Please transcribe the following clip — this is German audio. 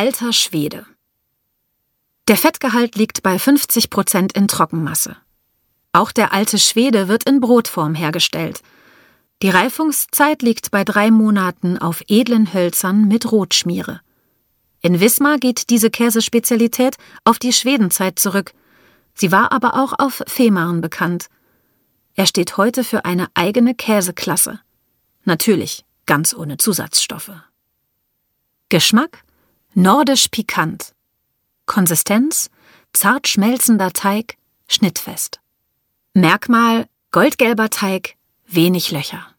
Alter Schwede. Der Fettgehalt liegt bei 50 Prozent in Trockenmasse. Auch der alte Schwede wird in Brotform hergestellt. Die Reifungszeit liegt bei drei Monaten auf edlen Hölzern mit Rotschmiere. In Wismar geht diese Käsespezialität auf die Schwedenzeit zurück. Sie war aber auch auf Fehmarn bekannt. Er steht heute für eine eigene Käseklasse. Natürlich ganz ohne Zusatzstoffe. Geschmack nordisch pikant. Konsistenz zart schmelzender Teig, schnittfest. Merkmal goldgelber Teig, wenig Löcher.